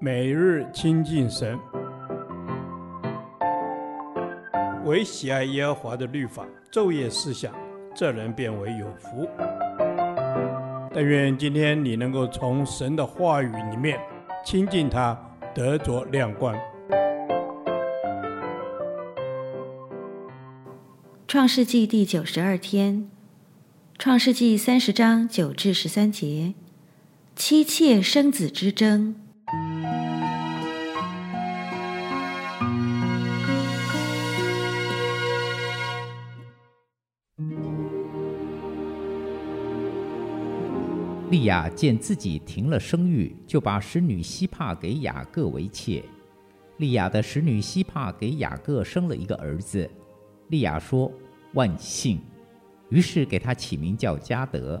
每日亲近神，唯喜爱耶和华的律法，昼夜思想，这人便为有福。但愿今天你能够从神的话语里面亲近他，得着亮光。创世纪第九十二天，创世纪三十章九至十三节，妻妾生子之争。利亚见自己停了生育，就把使女西帕给雅各为妾。利亚的使女西帕给雅各生了一个儿子。利亚说：“万幸。”于是给他起名叫加德。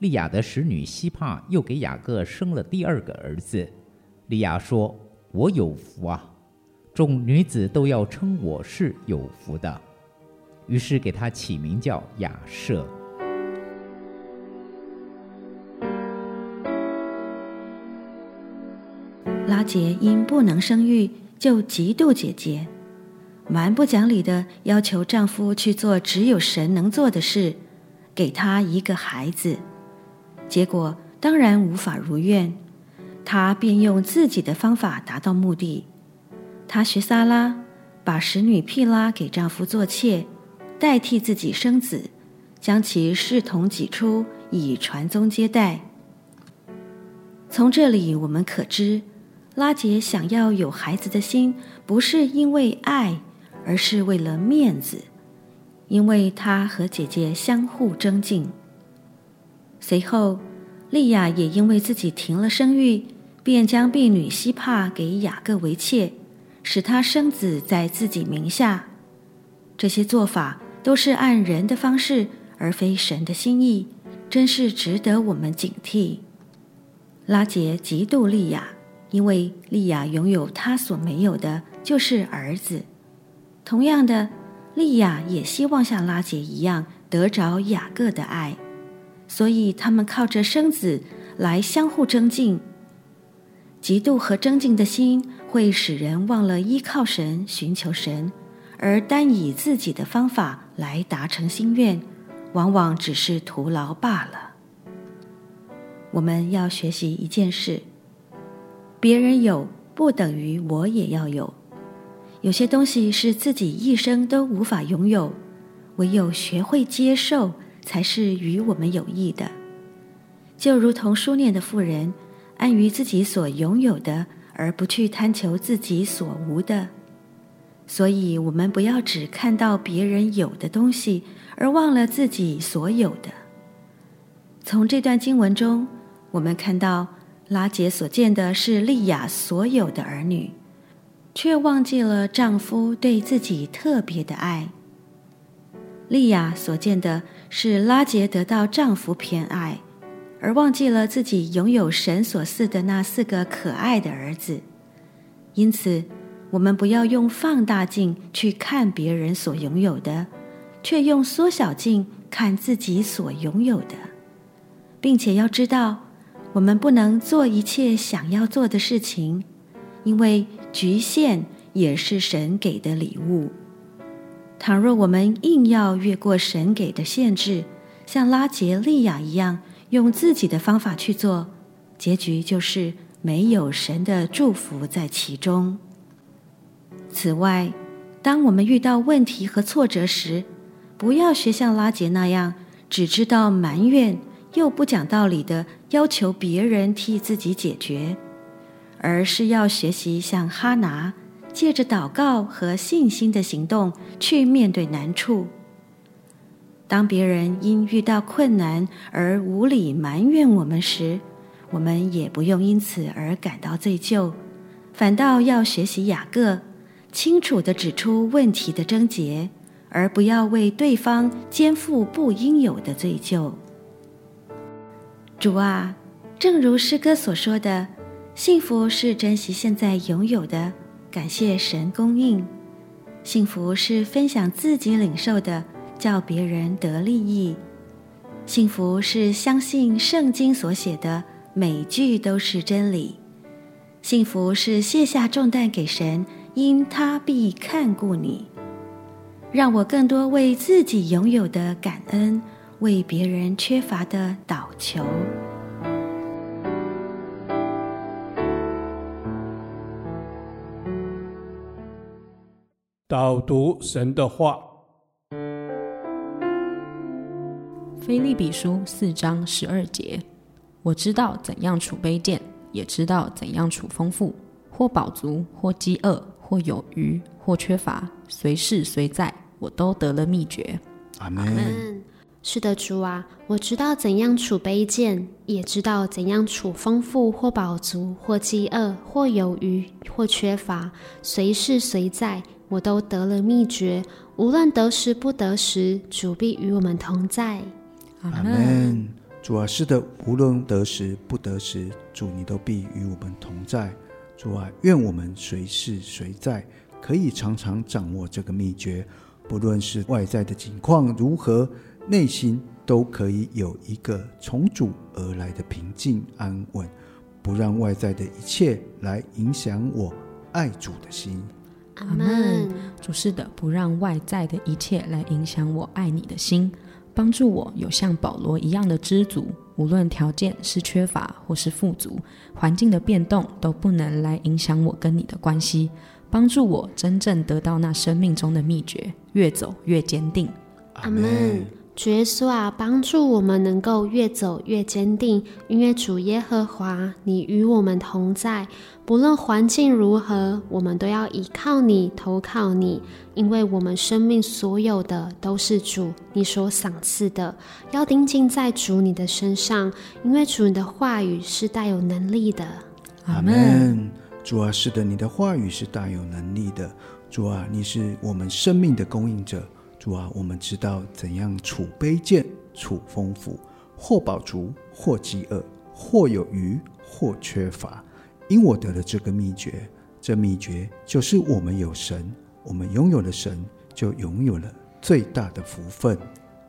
利亚的使女西帕又给雅各生了第二个儿子。利亚说：“我有福啊！众女子都要称我是有福的。”于是给他起名叫雅舍。拉杰因不能生育，就嫉妒姐姐，蛮不讲理的要求丈夫去做只有神能做的事，给她一个孩子。结果当然无法如愿，她便用自己的方法达到目的。她学撒拉，把使女辟拉给丈夫做妾，代替自己生子，将其视同己出，以传宗接代。从这里我们可知。拉杰想要有孩子的心，不是因为爱，而是为了面子，因为她和姐姐相互争竞。随后，利亚也因为自己停了生育，便将婢女西帕给雅各为妾，使他生子在自己名下。这些做法都是按人的方式，而非神的心意，真是值得我们警惕。拉杰嫉妒利亚。因为利亚拥有他所没有的，就是儿子。同样的，利亚也希望像拉杰一样得着雅各的爱，所以他们靠着生子来相互增进。嫉妒和争竞的心会使人忘了依靠神、寻求神，而单以自己的方法来达成心愿，往往只是徒劳罢了。我们要学习一件事。别人有不等于我也要有，有些东西是自己一生都无法拥有，唯有学会接受，才是与我们有益的。就如同书念的妇人，安于自己所拥有的，而不去贪求自己所无的。所以，我们不要只看到别人有的东西，而忘了自己所有的。从这段经文中，我们看到。拉杰所见的是利亚所有的儿女，却忘记了丈夫对自己特别的爱。利亚所见的是拉杰得到丈夫偏爱，而忘记了自己拥有神所赐的那四个可爱的儿子。因此，我们不要用放大镜去看别人所拥有的，却用缩小镜看自己所拥有的，并且要知道。我们不能做一切想要做的事情，因为局限也是神给的礼物。倘若我们硬要越过神给的限制，像拉杰、利亚一样用自己的方法去做，结局就是没有神的祝福在其中。此外，当我们遇到问题和挫折时，不要学像拉杰那样，只知道埋怨。又不讲道理的要求别人替自己解决，而是要学习像哈拿，借着祷告和信心的行动去面对难处。当别人因遇到困难而无理埋怨我们时，我们也不用因此而感到罪疚，反倒要学习雅各，清楚地指出问题的症结，而不要为对方肩负不应有的罪疚。主啊，正如诗歌所说的，幸福是珍惜现在拥有的，感谢神供应；幸福是分享自己领受的，叫别人得利益；幸福是相信圣经所写的每句都是真理；幸福是卸下重担给神，因他必看顾你。让我更多为自己拥有的感恩，为别人缺乏的祷求。导读神的话，腓立比书四章十二节，我知道怎样储卑贱，也知道怎样储丰富，或饱足，或饥饿，或有余，或缺乏，随事随在，我都得了秘诀。阿门。是的，主啊，我知道怎样处卑贱，也知道怎样处丰富，或饱足，或饥饿，或有余，或缺乏，随事随在。我都得了秘诀，无论得时不得时，主必与我们同在。阿门。主啊，是的，无论得时不得时，主你都必与我们同在。主啊，愿我们随时随在，可以常常掌握这个秘诀，不论是外在的景况如何，内心都可以有一个从主而来的平静安稳，不让外在的一切来影响我爱主的心。阿门。主是的，不让外在的一切来影响我爱你的心，帮助我有像保罗一样的知足，无论条件是缺乏或是富足，环境的变动都不能来影响我跟你的关系，帮助我真正得到那生命中的秘诀，越走越坚定。阿门。主耶稣啊，帮助我们能够越走越坚定，因为主耶和华，你与我们同在，不论环境如何，我们都要依靠你，投靠你，因为我们生命所有的都是主你所赏赐的，要定睛在主你的身上，因为主你的话语是带有能力的。阿门。主啊，是的，你的话语是带有能力的。主啊，你是我们生命的供应者。主啊，我们知道怎样储卑贱，储丰富，或饱足，或饥饿，或有余，或缺乏。因我得了这个秘诀，这秘诀就是我们有神，我们拥有了神，就拥有了最大的福分。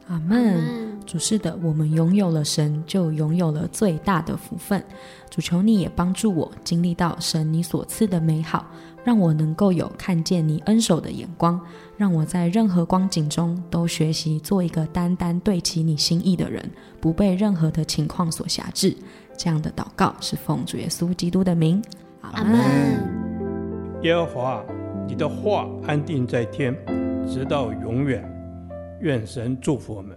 阿门。主是的，我们拥有了神，就拥有了最大的福分。主求你也帮助我经历到神你所赐的美好。让我能够有看见你恩手的眼光，让我在任何光景中都学习做一个单单对齐你心意的人，不被任何的情况所辖制。这样的祷告是奉主耶稣基督的名，阿门。耶和华，你的话安定在天，直到永远。愿神祝福我们。